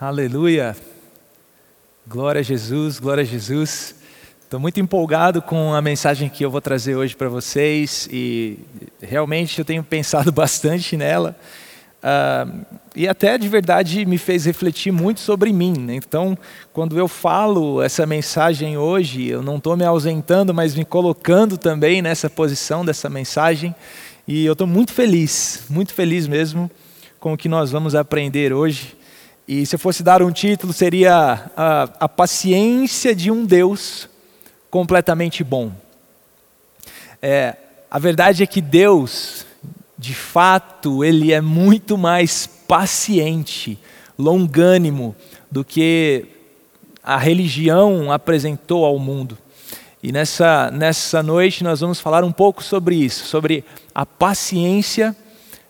Aleluia. Glória a Jesus, glória a Jesus. Estou muito empolgado com a mensagem que eu vou trazer hoje para vocês e realmente eu tenho pensado bastante nela. Uh, e até de verdade me fez refletir muito sobre mim. Né? Então, quando eu falo essa mensagem hoje, eu não estou me ausentando, mas me colocando também nessa posição dessa mensagem. E eu estou muito feliz, muito feliz mesmo com o que nós vamos aprender hoje. E se eu fosse dar um título, seria a, a paciência de um Deus completamente bom. É, a verdade é que Deus, de fato, Ele é muito mais paciente, longânimo do que a religião apresentou ao mundo. E nessa, nessa noite nós vamos falar um pouco sobre isso, sobre a paciência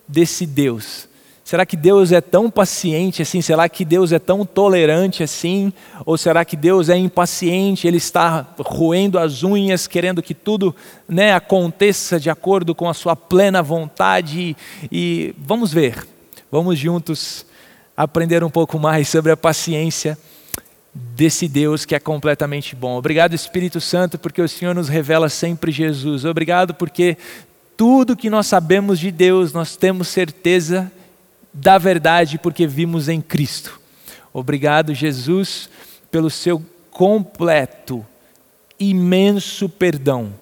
desse Deus. Será que Deus é tão paciente assim? Será que Deus é tão tolerante assim? Ou será que Deus é impaciente? Ele está roendo as unhas, querendo que tudo né, aconteça de acordo com a sua plena vontade? E vamos ver, vamos juntos aprender um pouco mais sobre a paciência desse Deus que é completamente bom. Obrigado, Espírito Santo, porque o Senhor nos revela sempre Jesus. Obrigado porque tudo que nós sabemos de Deus, nós temos certeza da verdade porque vimos em Cristo. Obrigado, Jesus, pelo seu completo, imenso perdão,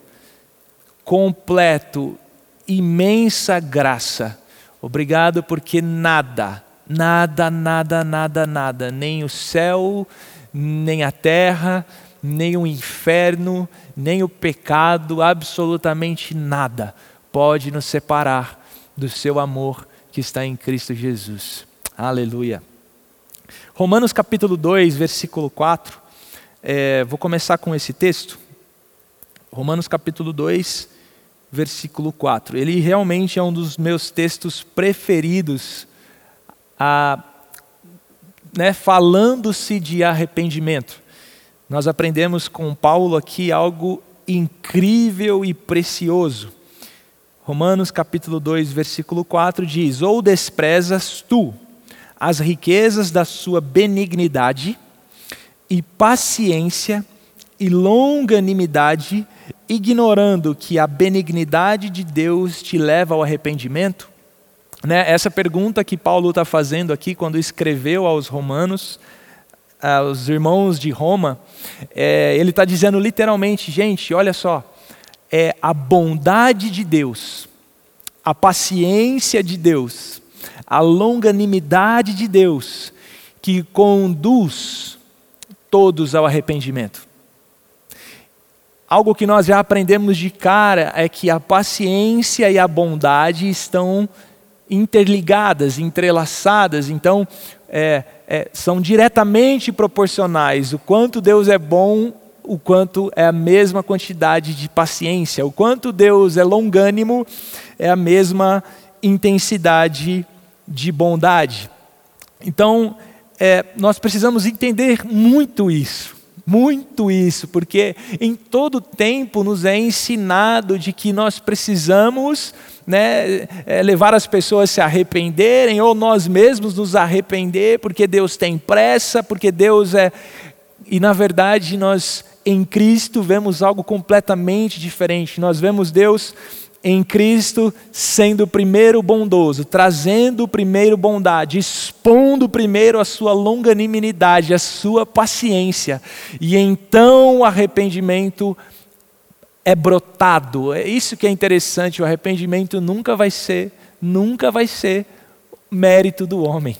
completo, imensa graça. Obrigado porque nada, nada, nada, nada, nada, nem o céu, nem a terra, nem o inferno, nem o pecado, absolutamente nada pode nos separar do seu amor que está em Cristo Jesus. Aleluia. Romanos capítulo 2, versículo 4. É, vou começar com esse texto. Romanos capítulo 2, versículo 4. Ele realmente é um dos meus textos preferidos, a, né, falando-se de arrependimento. Nós aprendemos com Paulo aqui algo incrível e precioso. Romanos capítulo 2, versículo 4 diz: Ou desprezas tu as riquezas da sua benignidade e paciência e longanimidade, ignorando que a benignidade de Deus te leva ao arrependimento? Né? Essa pergunta que Paulo está fazendo aqui quando escreveu aos Romanos, aos irmãos de Roma, é, ele está dizendo literalmente, gente, olha só é a bondade de Deus, a paciência de Deus, a longanimidade de Deus que conduz todos ao arrependimento. Algo que nós já aprendemos de cara é que a paciência e a bondade estão interligadas, entrelaçadas, então é, é, são diretamente proporcionais. O quanto Deus é bom o quanto é a mesma quantidade de paciência, o quanto Deus é longânimo, é a mesma intensidade de bondade. Então, é, nós precisamos entender muito isso, muito isso, porque em todo tempo nos é ensinado de que nós precisamos né, é, levar as pessoas a se arrependerem, ou nós mesmos nos arrepender, porque Deus tem pressa, porque Deus é. E na verdade nós em Cristo vemos algo completamente diferente. Nós vemos Deus em Cristo sendo primeiro bondoso, trazendo primeiro bondade, expondo primeiro a sua longanimidade, a sua paciência, e então o arrependimento é brotado. É isso que é interessante, o arrependimento nunca vai ser, nunca vai ser mérito do homem.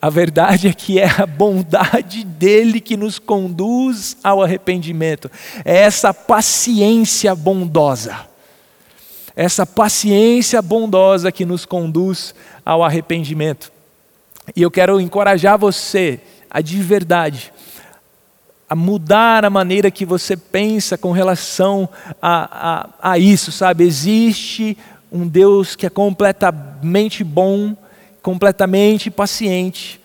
A verdade é que é a bondade dele que nos conduz ao arrependimento. É essa paciência bondosa. Essa paciência bondosa que nos conduz ao arrependimento. E eu quero encorajar você a de verdade a mudar a maneira que você pensa com relação a, a, a isso, sabe? Existe um Deus que é completamente bom, completamente paciente,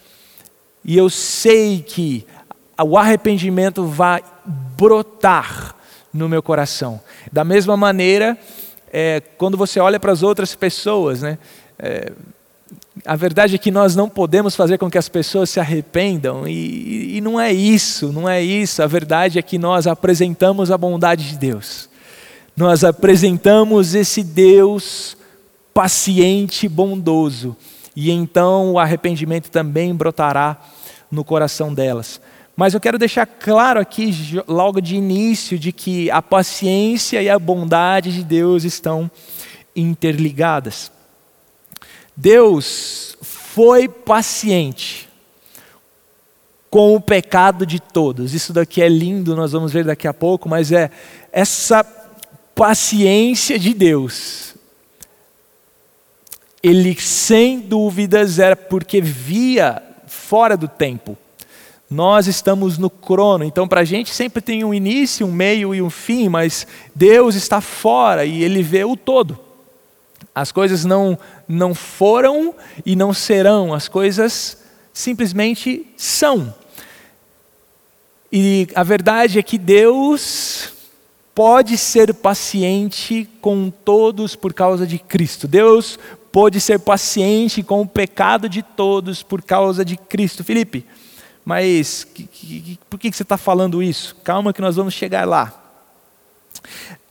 e eu sei que o arrependimento vai brotar no meu coração. Da mesma maneira, é, quando você olha para as outras pessoas, né? É, a verdade é que nós não podemos fazer com que as pessoas se arrependam, e, e, não é isso, não é isso. A verdade é que nós apresentamos a bondade de Deus, nós apresentamos esse Deus paciente e bondoso, e então o arrependimento também brotará no coração delas. Mas eu quero deixar claro aqui, logo de início, de que a paciência e a bondade de Deus estão interligadas. Deus foi paciente com o pecado de todos. Isso daqui é lindo, nós vamos ver daqui a pouco, mas é essa paciência de Deus. Ele, sem dúvidas, era porque via fora do tempo. Nós estamos no crono, então para a gente sempre tem um início, um meio e um fim, mas Deus está fora e Ele vê o todo. As coisas não, não foram e não serão, as coisas simplesmente são. E a verdade é que Deus pode ser paciente com todos por causa de Cristo. Deus pode ser paciente com o pecado de todos por causa de Cristo. Felipe, mas que, que, por que você está falando isso? Calma que nós vamos chegar lá.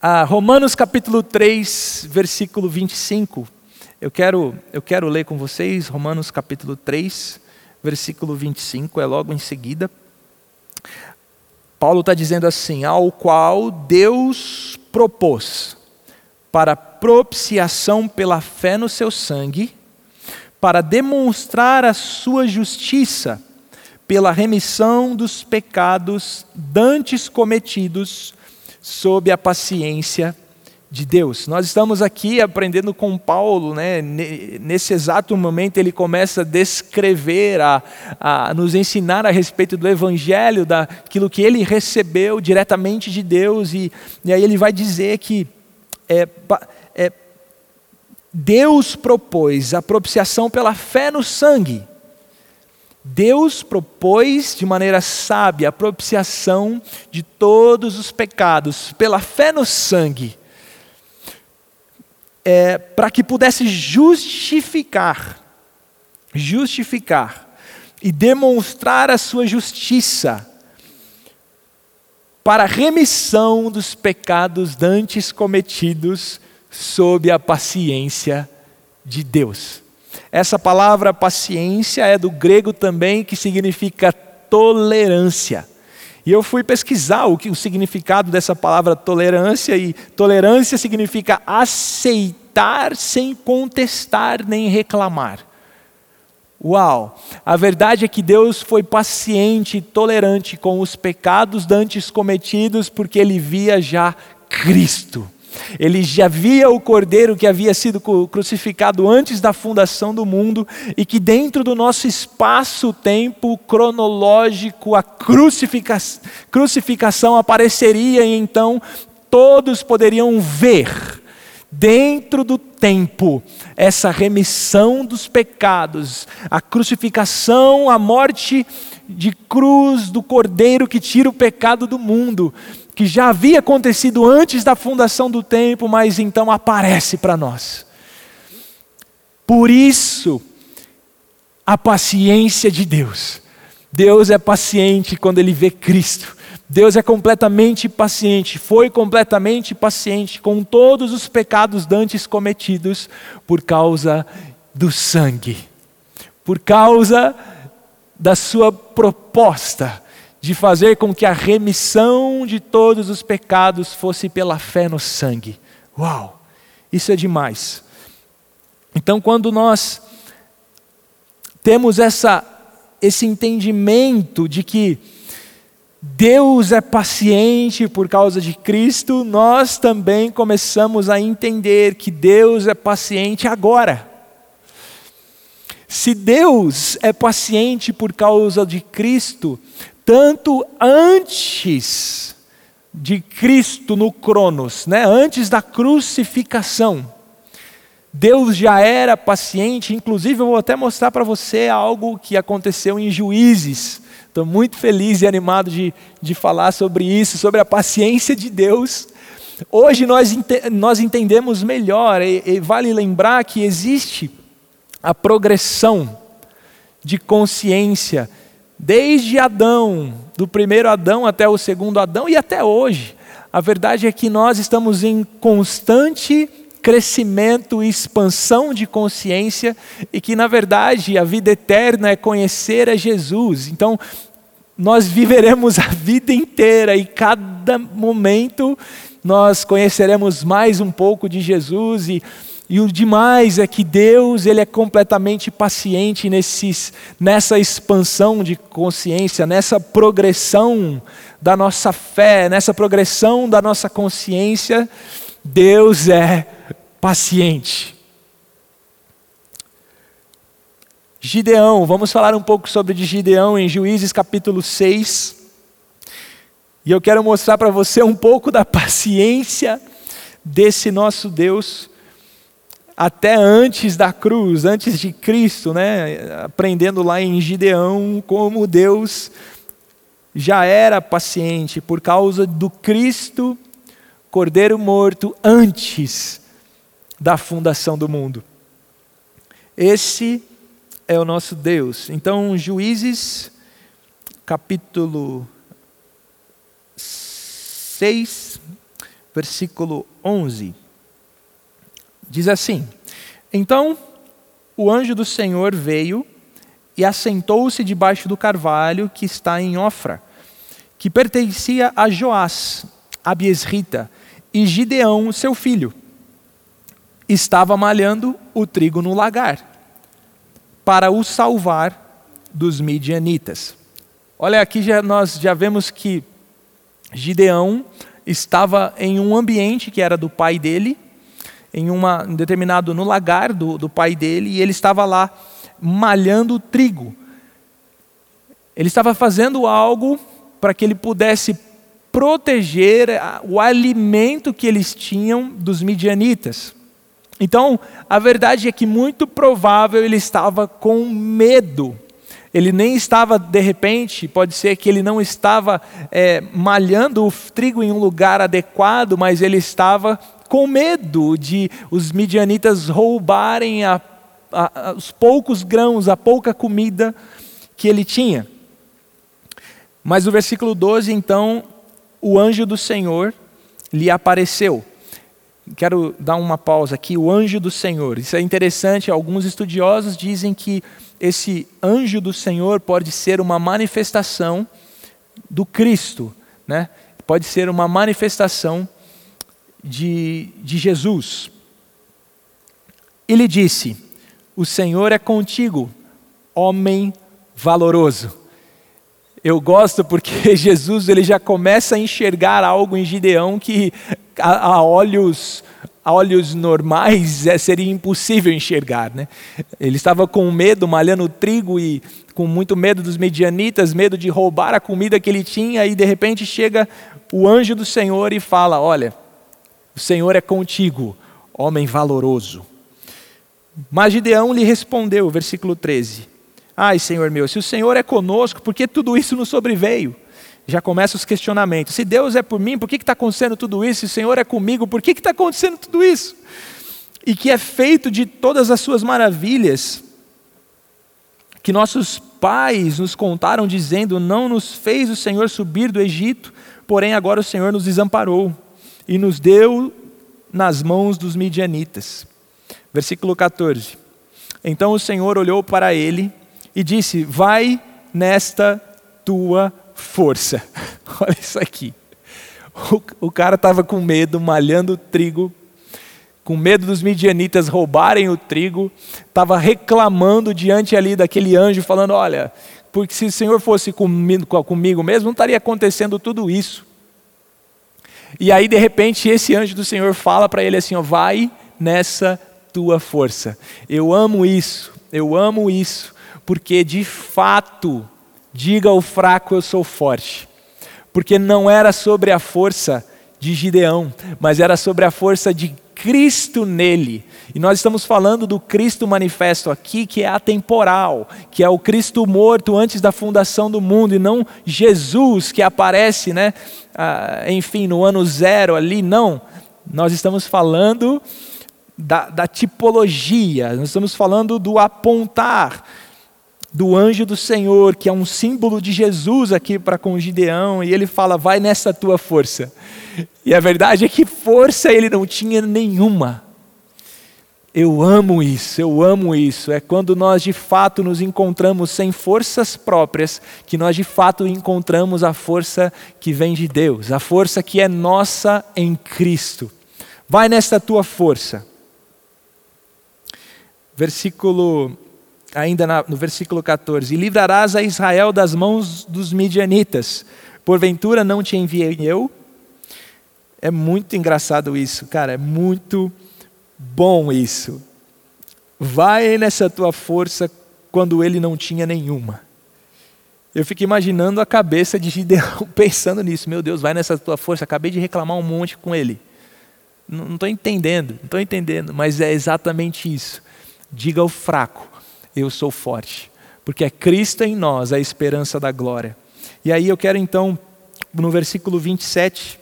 Ah, Romanos capítulo 3, versículo 25. Eu quero, eu quero ler com vocês Romanos capítulo 3, versículo 25, é logo em seguida. Paulo está dizendo assim: ao qual Deus propôs para propiciação pela fé no seu sangue, para demonstrar a sua justiça pela remissão dos pecados dantes cometidos sob a paciência de Deus. Nós estamos aqui aprendendo com Paulo, né? nesse exato momento ele começa a descrever, a, a nos ensinar a respeito do Evangelho, daquilo que ele recebeu diretamente de Deus, e, e aí ele vai dizer que é, é, Deus propôs a propiciação pela fé no sangue, Deus propôs de maneira sábia a propiciação de todos os pecados pela fé no sangue, é, para que pudesse justificar, justificar e demonstrar a sua justiça para a remissão dos pecados dantes cometidos sob a paciência de Deus. Essa palavra paciência é do grego também, que significa tolerância. E eu fui pesquisar o, que, o significado dessa palavra tolerância, e tolerância significa aceitar sem contestar nem reclamar. Uau! A verdade é que Deus foi paciente e tolerante com os pecados dantes cometidos, porque ele via já Cristo. Ele já via o cordeiro que havia sido crucificado antes da fundação do mundo e que dentro do nosso espaço-tempo cronológico a crucifica crucificação apareceria e então todos poderiam ver dentro do tempo essa remissão dos pecados, a crucificação, a morte de cruz do cordeiro que tira o pecado do mundo que já havia acontecido antes da fundação do tempo, mas então aparece para nós. Por isso, a paciência de Deus. Deus é paciente quando ele vê Cristo. Deus é completamente paciente, foi completamente paciente com todos os pecados dantes cometidos por causa do sangue, por causa da sua proposta de fazer com que a remissão de todos os pecados fosse pela fé no sangue. Uau! Isso é demais. Então, quando nós temos essa, esse entendimento de que Deus é paciente por causa de Cristo, nós também começamos a entender que Deus é paciente agora. Se Deus é paciente por causa de Cristo, tanto antes de Cristo no Cronos, né? antes da crucificação. Deus já era paciente, inclusive eu vou até mostrar para você algo que aconteceu em Juízes. Estou muito feliz e animado de, de falar sobre isso, sobre a paciência de Deus. Hoje nós, nós entendemos melhor, e, e vale lembrar que existe a progressão de consciência desde Adão, do primeiro Adão até o segundo Adão e até hoje. A verdade é que nós estamos em constante crescimento e expansão de consciência e que, na verdade, a vida eterna é conhecer a Jesus. Então, nós viveremos a vida inteira e cada momento nós conheceremos mais um pouco de Jesus e e o demais é que Deus ele é completamente paciente nesses, nessa expansão de consciência, nessa progressão da nossa fé, nessa progressão da nossa consciência. Deus é paciente. Gideão, vamos falar um pouco sobre de Gideão em Juízes capítulo 6. E eu quero mostrar para você um pouco da paciência desse nosso Deus até antes da cruz, antes de Cristo, né? aprendendo lá em Gideão como Deus já era paciente por causa do Cristo, Cordeiro morto, antes da fundação do mundo. Esse é o nosso Deus. Então, Juízes, capítulo 6, versículo 11. Diz assim: Então o anjo do Senhor veio e assentou-se debaixo do carvalho que está em Ofra, que pertencia a Joás, a Biesrita, e Gideão, seu filho. Estava malhando o trigo no lagar, para o salvar dos midianitas. Olha, aqui já, nós já vemos que Gideão estava em um ambiente que era do pai dele, em uma em determinado no lagar do, do pai dele e ele estava lá malhando trigo. Ele estava fazendo algo para que ele pudesse proteger o alimento que eles tinham dos midianitas. Então, a verdade é que muito provável ele estava com medo. Ele nem estava, de repente, pode ser que ele não estava é, malhando o trigo em um lugar adequado, mas ele estava com medo de os midianitas roubarem a, a, a, os poucos grãos, a pouca comida que ele tinha. Mas no versículo 12, então, o anjo do Senhor lhe apareceu. Quero dar uma pausa aqui. O anjo do Senhor. Isso é interessante. Alguns estudiosos dizem que esse anjo do Senhor pode ser uma manifestação do Cristo, né? Pode ser uma manifestação de, de Jesus. Ele disse: O Senhor é contigo, homem valoroso. Eu gosto porque Jesus ele já começa a enxergar algo em Gideão que a, a olhos a olhos normais é, seria impossível enxergar, né? Ele estava com medo, malhando trigo e com muito medo dos medianitas, medo de roubar a comida que ele tinha e de repente chega o anjo do Senhor e fala: "Olha, o Senhor é contigo, homem valoroso. Mas Gideão lhe respondeu, versículo 13: Ai, Senhor meu, se o Senhor é conosco, por que tudo isso nos sobreveio? Já começam os questionamentos. Se Deus é por mim, por que está acontecendo tudo isso? Se o Senhor é comigo, por que está acontecendo tudo isso? E que é feito de todas as suas maravilhas, que nossos pais nos contaram, dizendo: Não nos fez o Senhor subir do Egito, porém agora o Senhor nos desamparou e nos deu nas mãos dos midianitas. Versículo 14. Então o Senhor olhou para ele e disse: Vai nesta tua força. Olha isso aqui. O, o cara estava com medo, malhando trigo, com medo dos midianitas roubarem o trigo, estava reclamando diante ali daquele anjo, falando: Olha, porque se o Senhor fosse comigo, comigo mesmo, não estaria acontecendo tudo isso. E aí, de repente, esse anjo do Senhor fala para ele assim: ó, vai nessa tua força. Eu amo isso, eu amo isso, porque de fato, diga ao fraco, eu sou forte. Porque não era sobre a força de Gideão, mas era sobre a força de Cristo nele. E nós estamos falando do Cristo manifesto aqui, que é atemporal, que é o Cristo morto antes da fundação do mundo, e não Jesus que aparece, né, ah, enfim, no ano zero ali, não. Nós estamos falando da, da tipologia, nós estamos falando do apontar do anjo do Senhor, que é um símbolo de Jesus aqui para com Gideão, e ele fala: vai nessa tua força. E a verdade é que força ele não tinha nenhuma. Eu amo isso, eu amo isso. É quando nós de fato nos encontramos sem forças próprias, que nós de fato encontramos a força que vem de Deus, a força que é nossa em Cristo. Vai nesta tua força. Versículo, ainda no versículo 14: E livrarás a Israel das mãos dos midianitas, porventura não te enviei eu? É muito engraçado isso, cara, é muito bom isso. Vai nessa tua força quando ele não tinha nenhuma. Eu fico imaginando a cabeça de Gideão pensando nisso. Meu Deus, vai nessa tua força. Acabei de reclamar um monte com ele. Não estou entendendo, não estou entendendo, mas é exatamente isso. Diga ao fraco: Eu sou forte, porque é Cristo em nós a esperança da glória. E aí eu quero então, no versículo 27,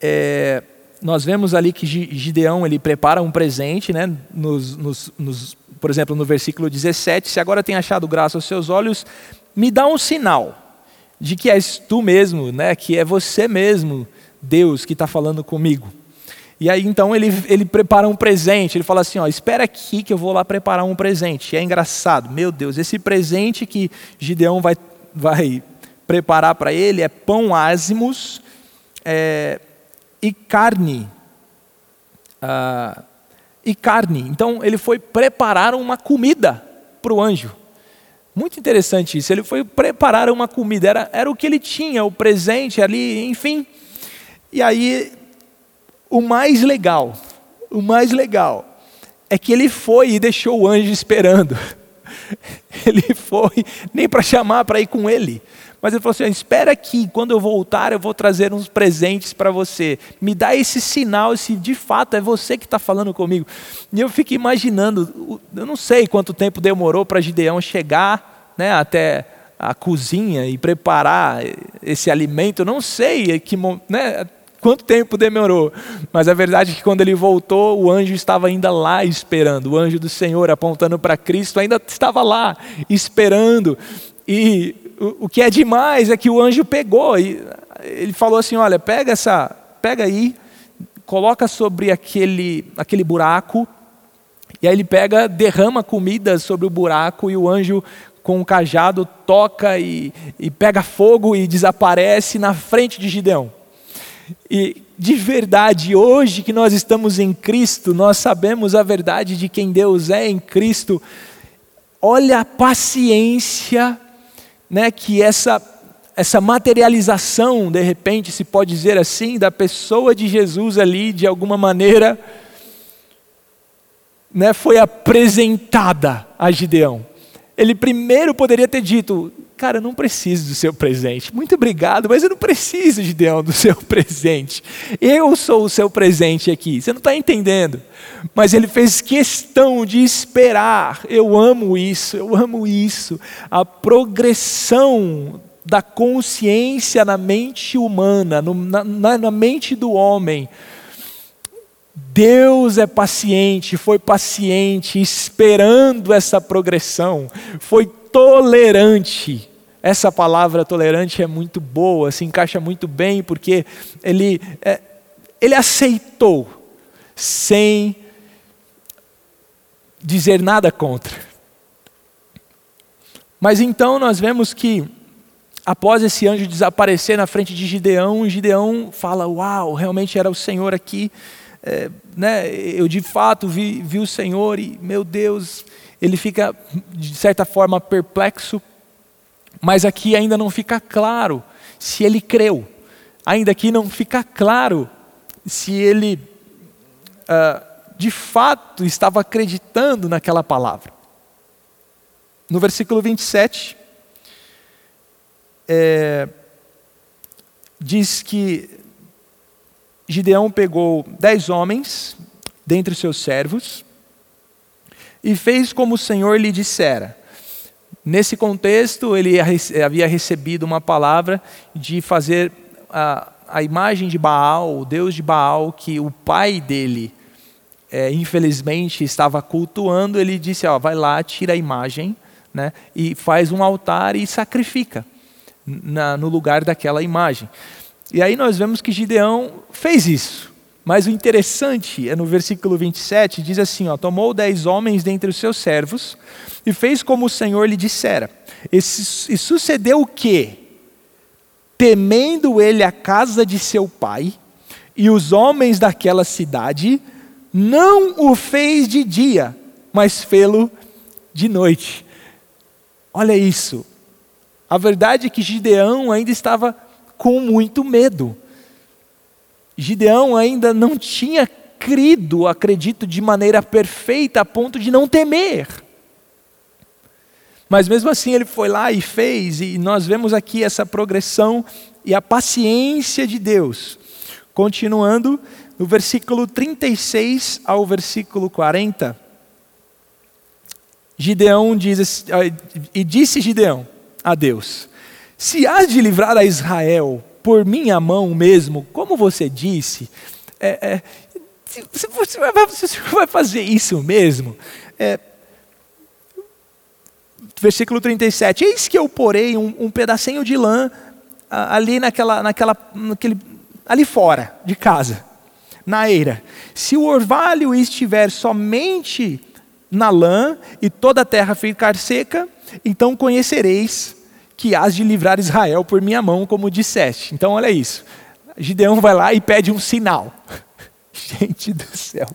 é, nós vemos ali que Gideão ele prepara um presente, né? Nos, nos, nos, por exemplo, no versículo 17: Se agora tem achado graça aos seus olhos, me dá um sinal de que és tu mesmo, né? que é você mesmo, Deus, que está falando comigo. E aí então ele, ele prepara um presente, ele fala assim: ó, espera aqui que eu vou lá preparar um presente. E é engraçado, meu Deus, esse presente que Gideão vai, vai preparar para ele é pão ázimos, é, e carne. Ah, e carne. Então ele foi preparar uma comida para o anjo. Muito interessante isso. Ele foi preparar uma comida, era, era o que ele tinha, o presente ali, enfim. E aí, o mais legal, o mais legal, é que ele foi e deixou o anjo esperando. Ele foi, nem para chamar para ir com ele. Mas ele falou assim: espera aqui, quando eu voltar, eu vou trazer uns presentes para você. Me dá esse sinal, se de fato é você que está falando comigo. E eu fico imaginando, eu não sei quanto tempo demorou para Gideão chegar né, até a cozinha e preparar esse alimento. Eu não sei que, né, quanto tempo demorou. Mas a verdade é que quando ele voltou, o anjo estava ainda lá esperando. O anjo do Senhor apontando para Cristo ainda estava lá esperando. E o, que é demais é que o anjo pegou e ele falou assim: olha, pega essa, pega aí, coloca sobre aquele, aquele buraco, e aí ele pega, derrama comida sobre o buraco, e o anjo com o cajado toca e, e pega fogo e desaparece na frente de Gideão. E de verdade, hoje que nós estamos em Cristo, nós sabemos a verdade de quem Deus é em Cristo. Olha a paciência né, que essa, essa materialização, de repente, se pode dizer assim, da pessoa de Jesus ali, de alguma maneira, né, foi apresentada a Gideão. Ele primeiro poderia ter dito: Cara, eu não preciso do seu presente. Muito obrigado, mas eu não preciso, Gideão, do seu presente. Eu sou o seu presente aqui. Você não está entendendo. Mas ele fez questão de esperar. Eu amo isso, eu amo isso. A progressão da consciência na mente humana, no, na, na mente do homem. Deus é paciente, foi paciente, esperando essa progressão, foi tolerante. Essa palavra tolerante é muito boa, se encaixa muito bem, porque ele, é, ele aceitou, sem dizer nada contra. Mas então nós vemos que, após esse anjo desaparecer na frente de Gideão, Gideão fala: Uau, realmente era o Senhor aqui. É, né, eu de fato vi, vi o Senhor e, meu Deus, ele fica de certa forma perplexo, mas aqui ainda não fica claro se ele creu, ainda aqui não fica claro se ele uh, de fato estava acreditando naquela palavra. No versículo 27, é, diz que Gideão pegou dez homens dentre os seus servos e fez como o Senhor lhe dissera. Nesse contexto, ele havia recebido uma palavra de fazer a, a imagem de Baal, o Deus de Baal, que o pai dele é, infelizmente estava cultuando, ele disse: ó, vai lá, tira a imagem né, e faz um altar e sacrifica na, no lugar daquela imagem. E aí nós vemos que Gideão fez isso. Mas o interessante é no versículo 27, diz assim: ó, tomou dez homens dentre os seus servos e fez como o Senhor lhe dissera. E, e sucedeu o que? Temendo ele a casa de seu pai e os homens daquela cidade, não o fez de dia, mas fê-lo de noite. Olha isso. A verdade é que Gideão ainda estava com muito medo. Gideão ainda não tinha crido, acredito, de maneira perfeita a ponto de não temer. Mas mesmo assim ele foi lá e fez, e nós vemos aqui essa progressão e a paciência de Deus. Continuando, no versículo 36 ao versículo 40, Gideão diz, e disse Gideão a Deus: Se hás de livrar a Israel por minha mão mesmo, como você disse, é, é, você, vai, você, vai, fazer isso mesmo? É, versículo 37, eis que eu porei um, um pedacinho de lã ali naquela, naquela, naquele, ali fora de casa, na eira. Se o orvalho estiver somente na lã e toda a terra ficar seca, então conhecereis que hás de livrar Israel por minha mão, como disseste. Então, olha isso. Gideão vai lá e pede um sinal. Gente do céu,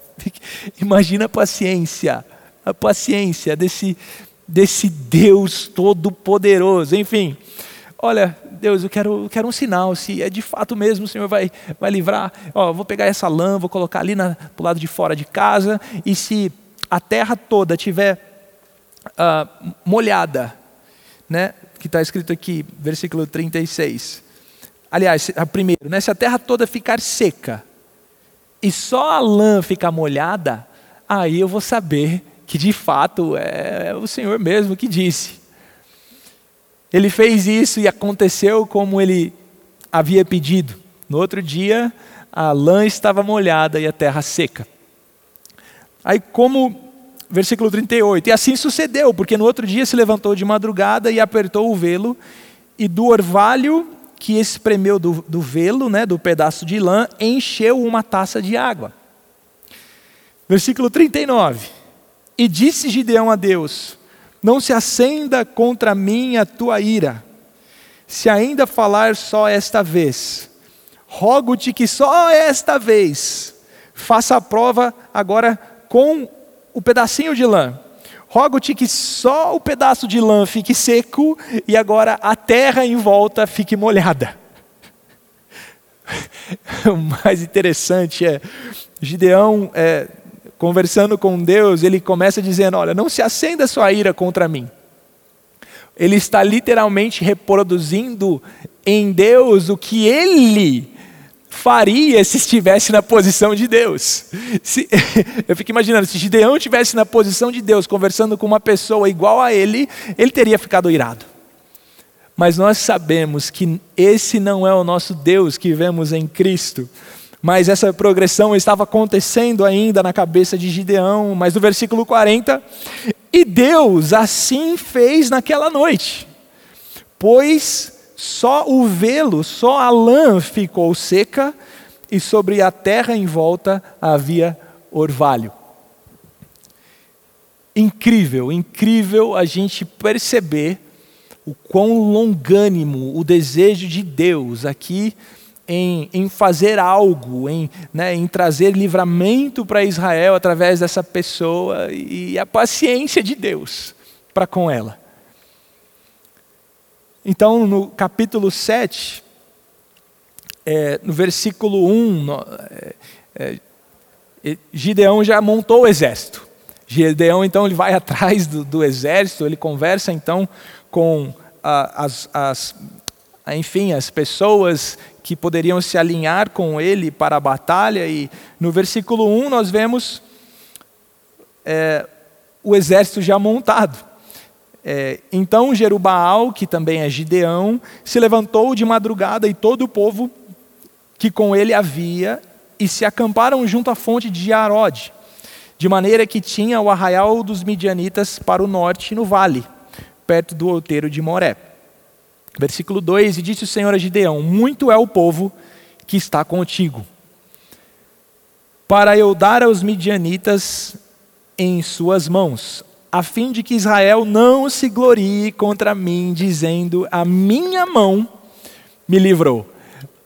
imagina a paciência, a paciência desse, desse Deus todo-poderoso. Enfim, olha, Deus, eu quero, eu quero um sinal, se é de fato mesmo o Senhor vai, vai livrar. Ó, vou pegar essa lã, vou colocar ali para o lado de fora de casa, e se a terra toda tiver uh, molhada, né, que está escrito aqui, versículo 36. Aliás, primeiro, né, se a terra toda ficar seca e só a lã ficar molhada, aí eu vou saber que de fato é o Senhor mesmo que disse. Ele fez isso e aconteceu como ele havia pedido. No outro dia, a lã estava molhada e a terra seca. Aí, como versículo 38. E assim sucedeu, porque no outro dia se levantou de madrugada e apertou o velo, e do orvalho que espremeu do, do velo, né, do pedaço de lã, encheu uma taça de água. Versículo 39. E disse Gideão a Deus: Não se acenda contra mim a tua ira, se ainda falar só esta vez. Rogo-te que só esta vez faça a prova agora com o pedacinho de lã. Rogo-te que só o pedaço de lã fique seco e agora a terra em volta fique molhada. o mais interessante é, Gideão, é, conversando com Deus, ele começa dizendo: Olha, não se acenda sua ira contra mim. Ele está literalmente reproduzindo em Deus o que ele faria se estivesse na posição de Deus? Se, eu fico imaginando, se Gideão estivesse na posição de Deus, conversando com uma pessoa igual a ele, ele teria ficado irado. Mas nós sabemos que esse não é o nosso Deus que vemos em Cristo. Mas essa progressão estava acontecendo ainda na cabeça de Gideão. Mas no versículo 40, e Deus assim fez naquela noite, pois só o velo, só a lã ficou seca e sobre a terra em volta havia orvalho. Incrível, incrível a gente perceber o quão longânimo o desejo de Deus aqui em, em fazer algo, em, né, em trazer livramento para Israel através dessa pessoa e a paciência de Deus para com ela. Então, no capítulo 7, é, no versículo 1, no, é, é, Gideão já montou o exército. Gideão, então, ele vai atrás do, do exército, ele conversa, então, com as, as, enfim, as pessoas que poderiam se alinhar com ele para a batalha. E no versículo 1 nós vemos é, o exército já montado. É, então Jerubaal, que também é Gideão, se levantou de madrugada e todo o povo que com ele havia, e se acamparam junto à fonte de Arode. de maneira que tinha o arraial dos midianitas para o norte no vale, perto do outeiro de Moré. Versículo 2: E disse o Senhor a Gideão: Muito é o povo que está contigo, para eu dar aos midianitas em suas mãos, a fim de que Israel não se glorie contra mim, dizendo: A minha mão me livrou.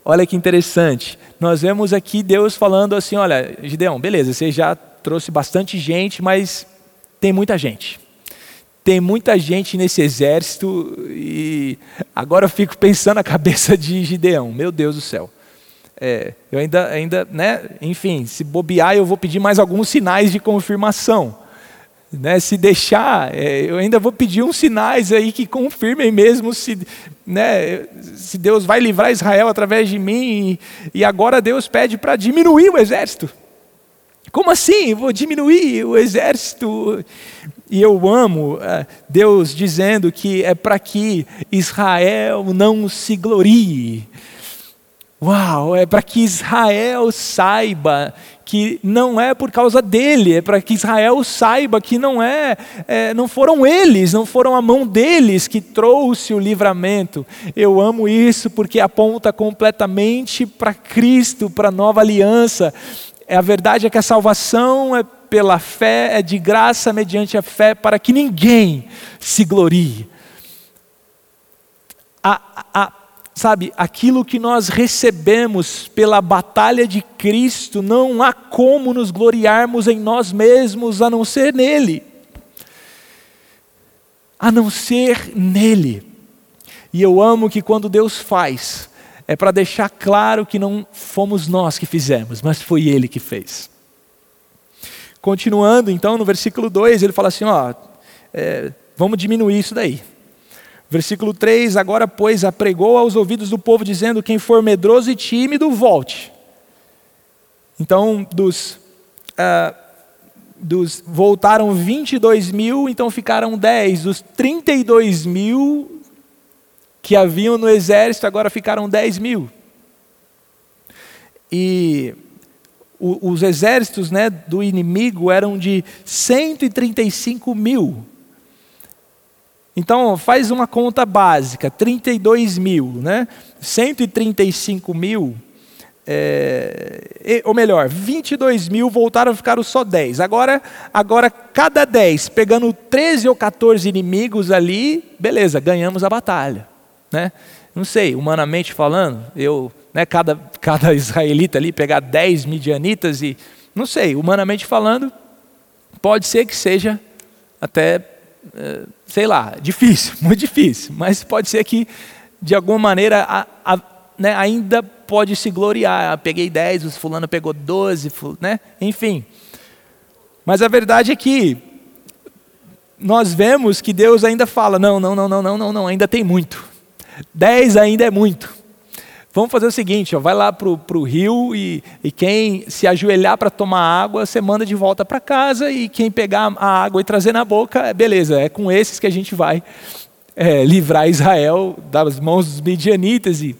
Olha que interessante. Nós vemos aqui Deus falando assim: Olha, Gideão, beleza, você já trouxe bastante gente, mas tem muita gente tem muita gente nesse exército e agora eu fico pensando na cabeça de Gideão, meu Deus do céu. É, eu ainda, ainda, né, enfim, se bobear eu vou pedir mais alguns sinais de confirmação. Né, se deixar, é, eu ainda vou pedir uns sinais aí que confirmem mesmo se, né, se Deus vai livrar Israel através de mim. E, agora Deus pede para diminuir o exército. Como assim? Vou diminuir o exército? E eu amo é, Deus dizendo que é para que Israel não se glorie. Uau, é para que Israel saiba que não é por causa dele, é para que Israel saiba que não é, é, não foram eles, não foram a mão deles que trouxe o livramento. Eu amo isso porque aponta completamente para Cristo, para a nova aliança. A verdade é que a salvação é pela fé, é de graça mediante a fé, para que ninguém se glorie. A, a, sabe, aquilo que nós recebemos pela batalha de Cristo, não há como nos gloriarmos em nós mesmos a não ser nele. A não ser nele. E eu amo que quando Deus faz, é para deixar claro que não fomos nós que fizemos, mas foi Ele que fez. Continuando, então, no versículo 2, ele fala assim: ó, é, vamos diminuir isso daí. Versículo 3: Agora, pois, apregou aos ouvidos do povo, dizendo: Quem for medroso e tímido, volte. Então, dos, ah, dos voltaram 22 mil, então ficaram 10. Dos 32 mil, que haviam no exército agora ficaram 10 mil. E o, os exércitos né, do inimigo eram de 135 mil. Então, faz uma conta básica, 32 mil, né? 135 mil, é, ou melhor, 22 mil voltaram a ficar só 10. Agora, agora, cada 10, pegando 13 ou 14 inimigos ali, beleza, ganhamos a batalha. Né? Não sei, humanamente falando, eu, né, cada, cada israelita ali pegar 10 midianitas e, não sei, humanamente falando, pode ser que seja até, sei lá, difícil, muito difícil, mas pode ser que, de alguma maneira, a, a, né, ainda pode se gloriar. Eu peguei 10, o fulano pegou 12, né? enfim. Mas a verdade é que nós vemos que Deus ainda fala: não, não, não, não, não, não, não ainda tem muito. Dez ainda é muito. Vamos fazer o seguinte, ó, vai lá para o rio e, e, quem se ajoelhar para tomar água, você manda de volta para casa e quem pegar a água e trazer na boca, beleza, é com esses que a gente vai é, livrar Israel das mãos dos midianitas. E,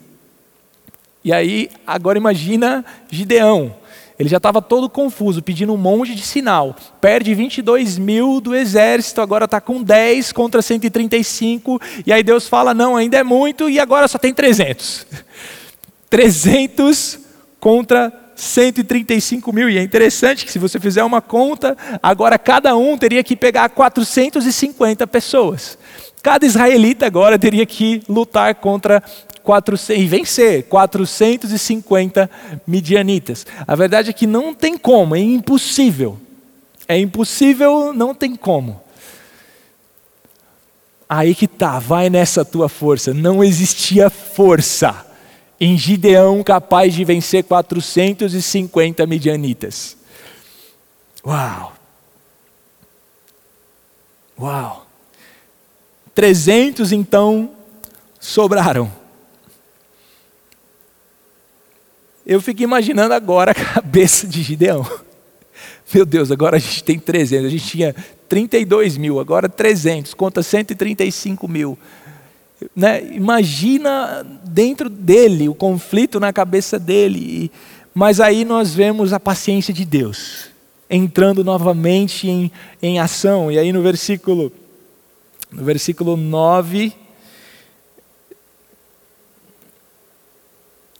e aí, agora imagina Gideão, ele já estava todo confuso, pedindo um monte de sinal. Perde 22 mil do exército, agora está com 10 contra 135. E aí Deus fala: não, ainda é muito, e agora só tem 300. 300 contra 135 mil. E é interessante que, se você fizer uma conta, agora cada um teria que pegar 450 pessoas. Cada israelita agora teria que lutar contra 400, e vencer 450 midianitas. A verdade é que não tem como, é impossível. É impossível, não tem como. Aí que tá, vai nessa tua força. Não existia força em Gideão capaz de vencer 450 midianitas. Uau! Uau! 300 então sobraram. Eu fico imaginando agora a cabeça de Gideão. Meu Deus, agora a gente tem 300. A gente tinha 32 mil, agora 300, conta 135 mil. Né? Imagina dentro dele o conflito na cabeça dele. Mas aí nós vemos a paciência de Deus. entrando novamente em, em ação. E aí no versículo, no versículo 9.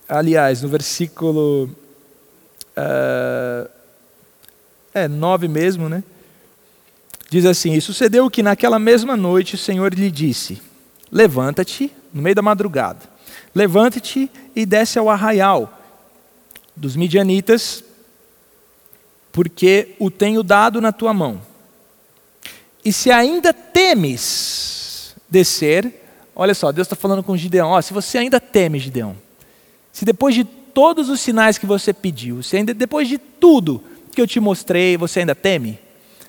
Aliás, no versículo. Uh, é, 9 mesmo, né? Diz assim: E sucedeu que naquela mesma noite o Senhor lhe disse: Levanta-te, no meio da madrugada, levanta-te e desce ao arraial dos midianitas, porque o tenho dado na tua mão. E se ainda temes descer, olha só, Deus está falando com Gideão: se você ainda teme, Gideão, se depois de todos os sinais que você pediu, se ainda depois de tudo que eu te mostrei, você ainda teme,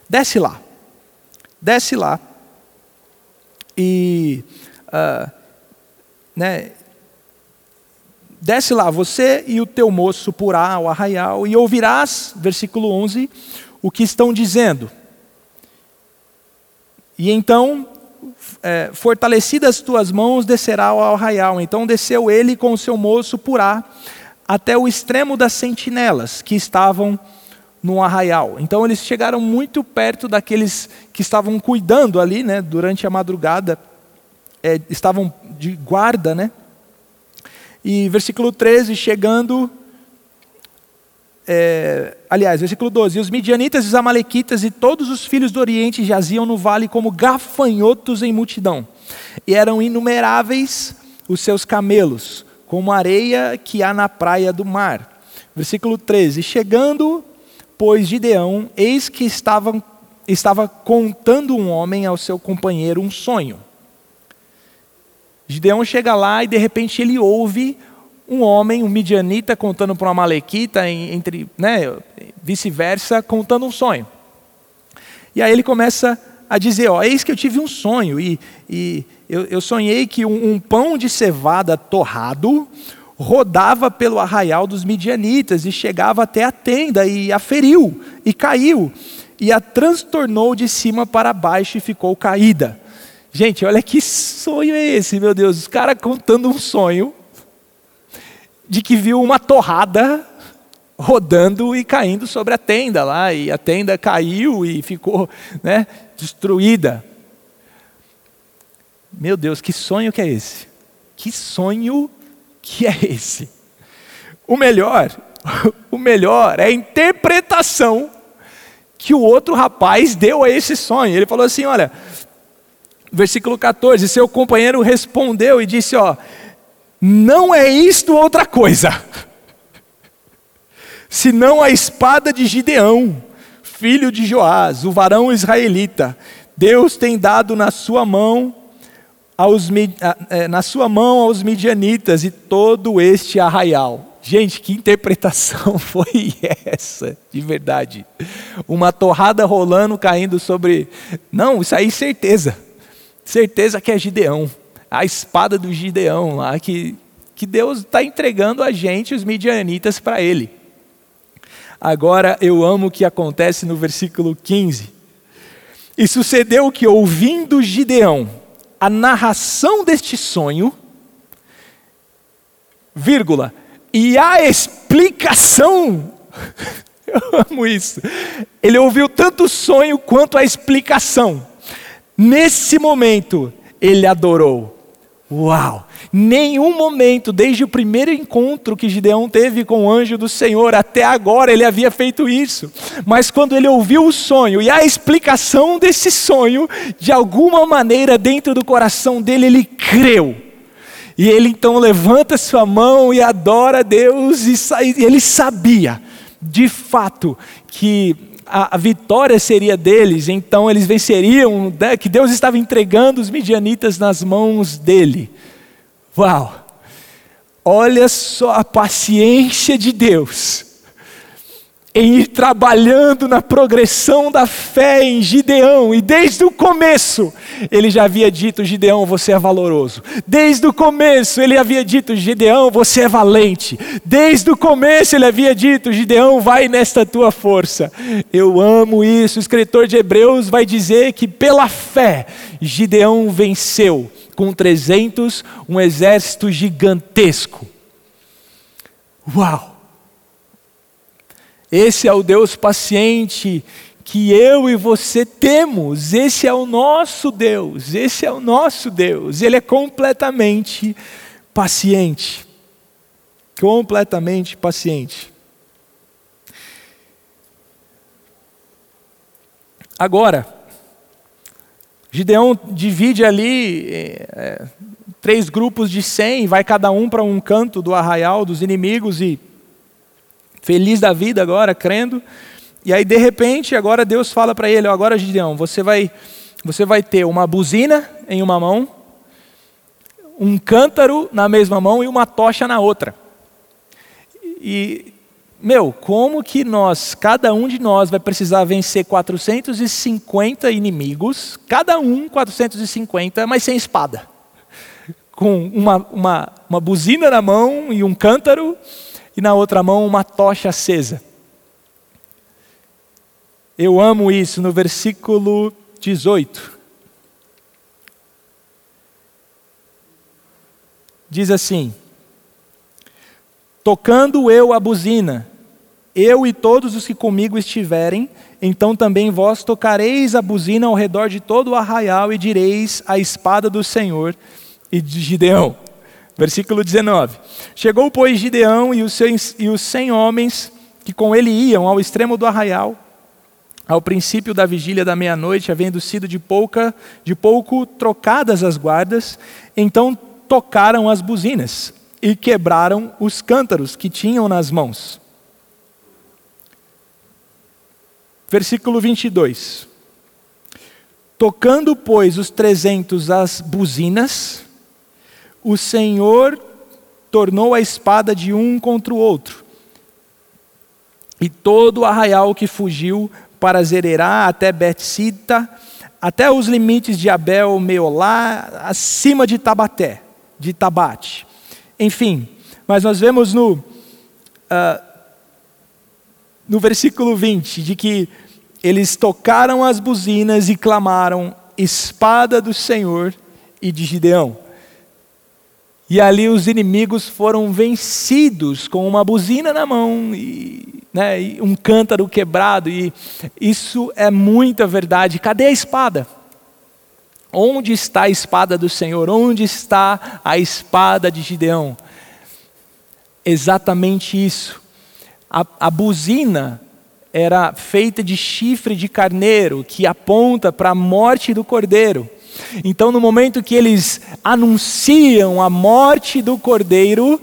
desce lá desce lá e uh, né, desce lá, você e o teu moço porá ao arraial, e ouvirás, versículo 11, o que estão dizendo. E então, é, fortalecidas as tuas mãos, descerá ao arraial. Então desceu ele com o seu moço porá até o extremo das sentinelas que estavam no arraial. Então eles chegaram muito perto daqueles que estavam cuidando ali, né, durante a madrugada, é, estavam de guarda, né? E versículo 13, chegando, é, aliás, versículo 12: E os midianitas, os amalequitas e todos os filhos do Oriente jaziam no vale como gafanhotos em multidão, e eram inumeráveis os seus camelos, como areia que há na praia do mar. Versículo 13: Chegando pois Gideão, eis que estava, estava contando um homem ao seu companheiro um sonho. Gideão chega lá e de repente ele ouve um homem, um midianita, contando para uma malequita, entre, né, vice-versa, contando um sonho. E aí ele começa a dizer: ó, eis que eu tive um sonho, e, e eu, eu sonhei que um, um pão de cevada torrado rodava pelo arraial dos midianitas e chegava até a tenda e a feriu e caiu e a transtornou de cima para baixo e ficou caída. Gente, olha que sonho é esse, meu Deus. Os caras contando um sonho de que viu uma torrada rodando e caindo sobre a tenda lá, e a tenda caiu e ficou né, destruída. Meu Deus, que sonho que é esse? Que sonho que é esse. O melhor, o melhor é a interpretação que o outro rapaz deu a esse sonho. Ele falou assim: olha, versículo 14: seu companheiro respondeu e disse: ó, não é isto outra coisa, senão a espada de Gideão, filho de Joás, o varão israelita. Deus tem dado na sua mão aos, é, na sua mão aos midianitas e todo este arraial. Gente, que interpretação foi essa, de verdade? Uma torrada rolando, caindo sobre. Não, isso aí certeza. Certeza que é Gideão. A espada do Gideão lá, que, que Deus está entregando a gente, os midianitas, para ele. Agora eu amo o que acontece no versículo 15. E sucedeu que, ouvindo Gideão, a narração deste sonho, vírgula, e a explicação. Eu amo isso. Ele ouviu tanto o sonho quanto a explicação. Nesse momento, ele adorou. Uau! Nenhum momento, desde o primeiro encontro que Gideão teve com o anjo do Senhor, até agora ele havia feito isso. Mas quando ele ouviu o sonho e a explicação desse sonho, de alguma maneira dentro do coração dele, ele creu. E ele então levanta sua mão e adora a Deus, e ele sabia, de fato, que a, a, vitória seria deles, então eles venceriam, né, que Deus estava entregando os midianitas nas mãos dele. Uau! Olha só a paciência de Deus em ir trabalhando na progressão da fé em Gideão, e desde o começo ele já havia dito: Gideão, você é valoroso. Desde o começo ele havia dito: Gideão, você é valente. Desde o começo ele havia dito: Gideão, vai nesta tua força. Eu amo isso. O escritor de Hebreus vai dizer que pela fé Gideão venceu com 300 um exército gigantesco. Uau! Esse é o Deus paciente que eu e você temos. Esse é o nosso Deus, esse é o nosso Deus. Ele é completamente paciente. Completamente paciente. Agora, Gideão divide ali é, três grupos de cem, vai cada um para um canto do arraial dos inimigos e feliz da vida agora, crendo. E aí, de repente, agora Deus fala para ele: agora, Gideão, você vai, você vai ter uma buzina em uma mão, um cântaro na mesma mão e uma tocha na outra. E, meu, como que nós, cada um de nós, vai precisar vencer 450 inimigos, cada um 450, mas sem espada, com uma, uma, uma buzina na mão e um cântaro, e na outra mão uma tocha acesa. Eu amo isso no versículo 18. Diz assim: Tocando eu a buzina, eu e todos os que comigo estiverem, então também vós tocareis a buzina ao redor de todo o arraial e direis a espada do Senhor e de Gideão. Versículo 19: Chegou, pois, Gideão e os, seus, e os cem homens que com ele iam ao extremo do arraial ao princípio da vigília da meia-noite, havendo sido de pouca, de pouco trocadas as guardas, então tocaram as buzinas e quebraram os cântaros que tinham nas mãos. Versículo 22. Tocando, pois, os trezentos as buzinas, o Senhor tornou a espada de um contra o outro. E todo o arraial que fugiu para Zererá até Betsita, até os limites de Abel Meolá, acima de Tabaté, de Tabate. Enfim, mas nós vemos no, uh, no versículo 20 de que eles tocaram as buzinas e clamaram: espada do Senhor e de Gideão. E ali os inimigos foram vencidos com uma buzina na mão e, né, e um cântaro quebrado. E isso é muita verdade. Cadê a espada? Onde está a espada do Senhor? Onde está a espada de Gideão? Exatamente isso. A, a buzina era feita de chifre de carneiro que aponta para a morte do cordeiro. Então, no momento que eles anunciam a morte do cordeiro,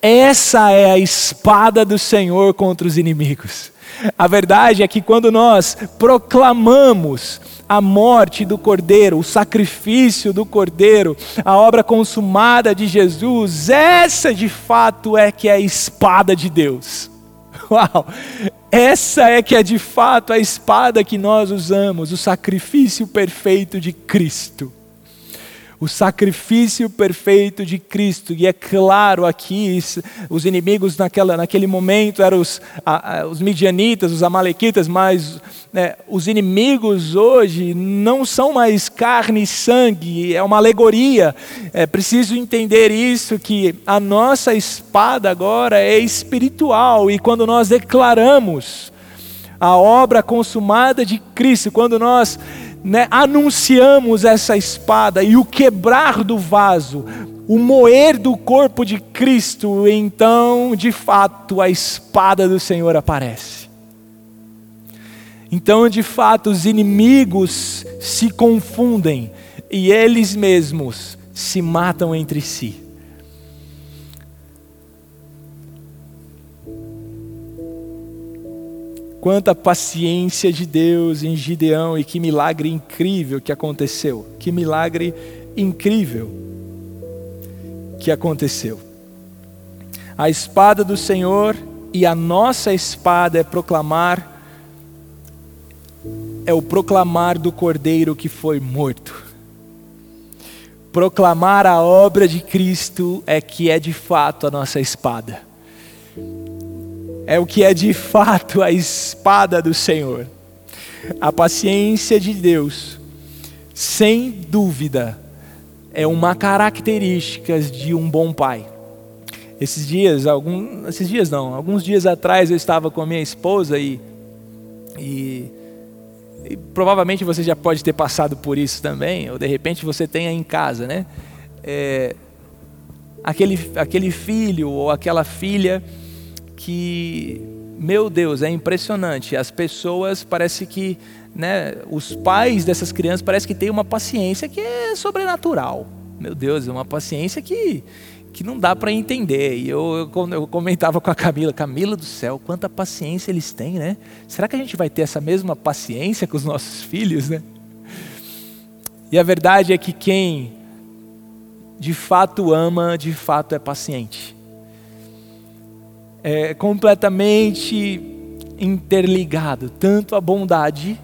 essa é a espada do Senhor contra os inimigos. A verdade é que quando nós proclamamos a morte do Cordeiro, o sacrifício do Cordeiro, a obra consumada de Jesus, essa de fato é que é a espada de Deus. Uau! Essa é que é de fato a espada que nós usamos, o sacrifício perfeito de Cristo. O sacrifício perfeito de Cristo, e é claro aqui, os inimigos naquela, naquele momento eram os, a, a, os midianitas, os amalequitas, mas né, os inimigos hoje não são mais carne e sangue, é uma alegoria. É preciso entender isso, que a nossa espada agora é espiritual, e quando nós declaramos a obra consumada de Cristo, quando nós né, anunciamos essa espada e o quebrar do vaso, o moer do corpo de Cristo, então, de fato, a espada do Senhor aparece. Então, de fato, os inimigos se confundem e eles mesmos se matam entre si. Quanta paciência de Deus em Gideão e que milagre incrível que aconteceu. Que milagre incrível que aconteceu. A espada do Senhor e a nossa espada é proclamar é o proclamar do Cordeiro que foi morto. Proclamar a obra de Cristo é que é de fato a nossa espada é o que é de fato a espada do Senhor. A paciência de Deus, sem dúvida, é uma característica de um bom pai. Esses dias, algum, esses dias não, alguns dias atrás eu estava com a minha esposa e, e, e provavelmente você já pode ter passado por isso também, ou de repente você tenha em casa, né? É, aquele, aquele filho ou aquela filha que, meu Deus, é impressionante. As pessoas parece que, né, os pais dessas crianças parece que têm uma paciência que é sobrenatural. Meu Deus, é uma paciência que que não dá para entender. E eu, eu, eu, comentava com a Camila, Camila do céu, quanta paciência eles têm, né? Será que a gente vai ter essa mesma paciência com os nossos filhos, né? E a verdade é que quem de fato ama, de fato é paciente. É completamente interligado, tanto a bondade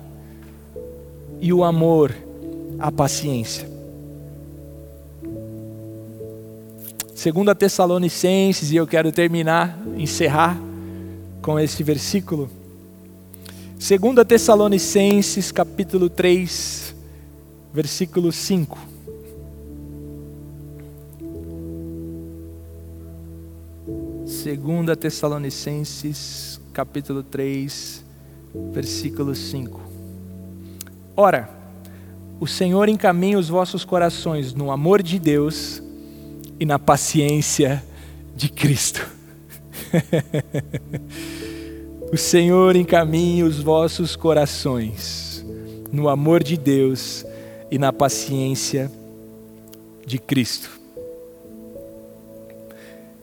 e o amor, a paciência. Segundo a Tessalonicenses, e eu quero terminar, encerrar com esse versículo. Segundo a Tessalonicenses, capítulo 3, versículo 5. Segunda Tessalonicenses, capítulo 3, versículo 5. Ora, o Senhor encaminha os vossos corações no amor de Deus e na paciência de Cristo. o Senhor encaminha os vossos corações no amor de Deus e na paciência de Cristo.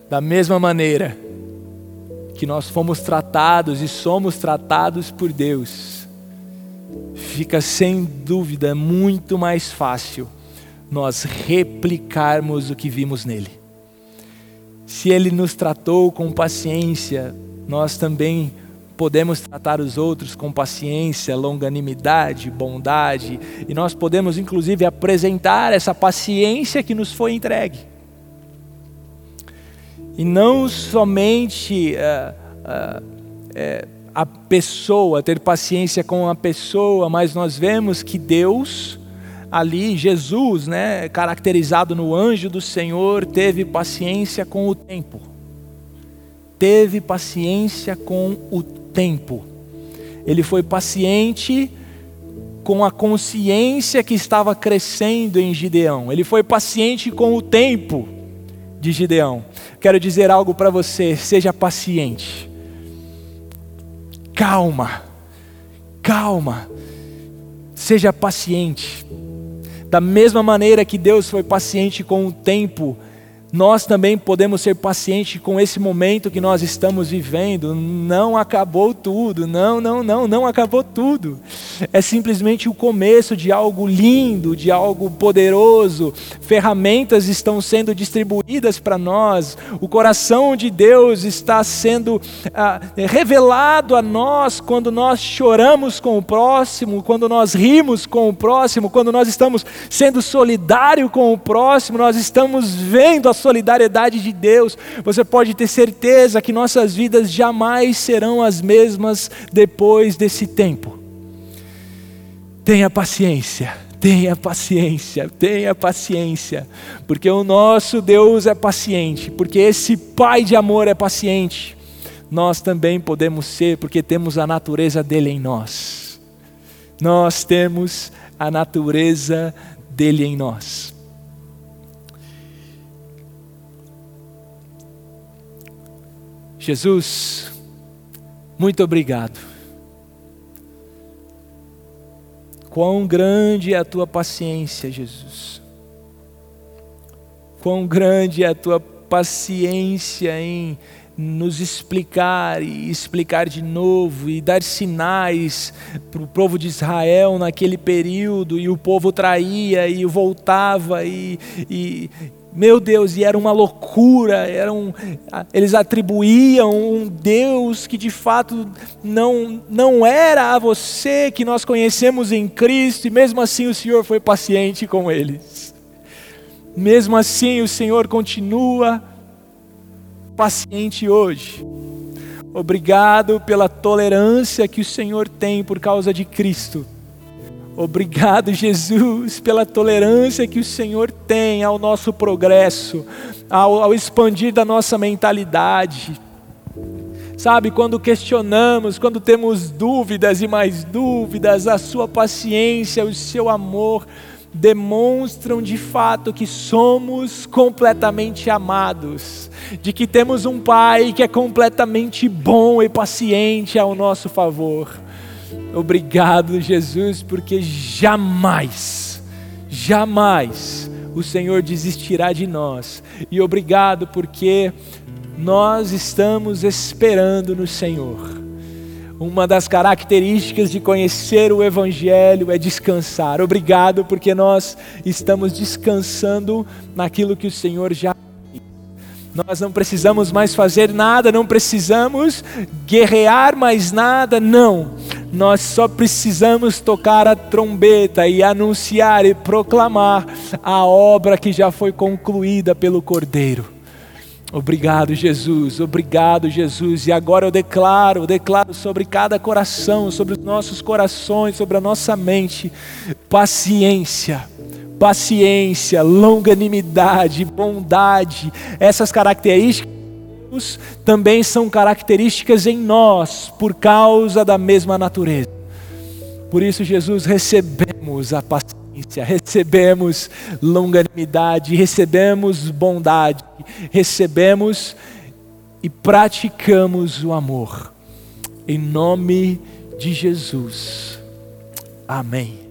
Da mesma maneira que nós fomos tratados e somos tratados por Deus, fica sem dúvida muito mais fácil nós replicarmos o que vimos nele. Se ele nos tratou com paciência, nós também podemos tratar os outros com paciência, longanimidade, bondade, e nós podemos inclusive apresentar essa paciência que nos foi entregue. E não somente uh, uh, uh, a pessoa, ter paciência com a pessoa, mas nós vemos que Deus ali Jesus, né, caracterizado no anjo do Senhor, teve paciência com o tempo. Teve paciência com o tempo. Ele foi paciente com a consciência que estava crescendo em Gideão. Ele foi paciente com o tempo de Gideão. Quero dizer algo para você, seja paciente. Calma. Calma. Seja paciente da mesma maneira que Deus foi paciente com o tempo nós também podemos ser pacientes com esse momento que nós estamos vivendo. Não acabou tudo, não, não, não, não acabou tudo. É simplesmente o começo de algo lindo, de algo poderoso. Ferramentas estão sendo distribuídas para nós. O coração de Deus está sendo ah, revelado a nós quando nós choramos com o próximo, quando nós rimos com o próximo, quando nós estamos sendo solidário com o próximo. Nós estamos vendo a solidariedade de Deus, você pode ter certeza que nossas vidas jamais serão as mesmas depois desse tempo. Tenha paciência, tenha paciência, tenha paciência, porque o nosso Deus é paciente, porque esse Pai de amor é paciente. Nós também podemos ser, porque temos a natureza dele em nós. Nós temos a natureza dele em nós. Jesus, muito obrigado. Quão grande é a tua paciência, Jesus. Quão grande é a tua paciência em nos explicar e explicar de novo e dar sinais para o povo de Israel naquele período e o povo traía e voltava e, e, meu Deus, e era uma loucura, era um, eles atribuíam um Deus que de fato não, não era a você que nós conhecemos em Cristo, e mesmo assim o Senhor foi paciente com eles. Mesmo assim o Senhor continua paciente hoje. Obrigado pela tolerância que o Senhor tem por causa de Cristo. Obrigado, Jesus, pela tolerância que o Senhor tem ao nosso progresso, ao, ao expandir da nossa mentalidade. Sabe, quando questionamos, quando temos dúvidas e mais dúvidas, a Sua paciência, o seu amor demonstram de fato que somos completamente amados, de que temos um Pai que é completamente bom e paciente ao nosso favor. Obrigado, Jesus, porque jamais, jamais o Senhor desistirá de nós. E obrigado porque nós estamos esperando no Senhor. Uma das características de conhecer o Evangelho é descansar. Obrigado, porque nós estamos descansando naquilo que o Senhor já nós não precisamos mais fazer nada, não precisamos guerrear mais nada, não. Nós só precisamos tocar a trombeta e anunciar e proclamar a obra que já foi concluída pelo Cordeiro. Obrigado, Jesus. Obrigado, Jesus. E agora eu declaro, declaro sobre cada coração, sobre os nossos corações, sobre a nossa mente, paciência paciência, longanimidade, bondade, essas características também são características em nós por causa da mesma natureza. Por isso, Jesus, recebemos a paciência, recebemos longanimidade, recebemos bondade, recebemos e praticamos o amor. Em nome de Jesus. Amém.